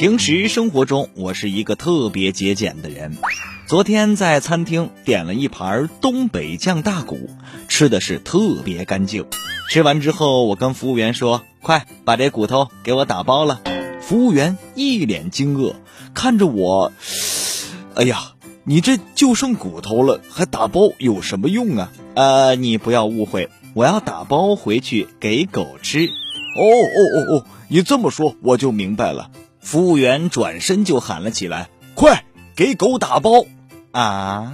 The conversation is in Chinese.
平时生活中，我是一个特别节俭的人。昨天在餐厅点了一盘东北酱大骨，吃的是特别干净。吃完之后，我跟服务员说：“快把这骨头给我打包了。”服务员一脸惊愕，看着我：“哎呀，你这就剩骨头了，还打包有什么用啊？”呃，你不要误会，我要打包回去给狗吃。哦哦哦哦，你这么说我就明白了。服务员转身就喊了起来：“快给狗打包！”啊！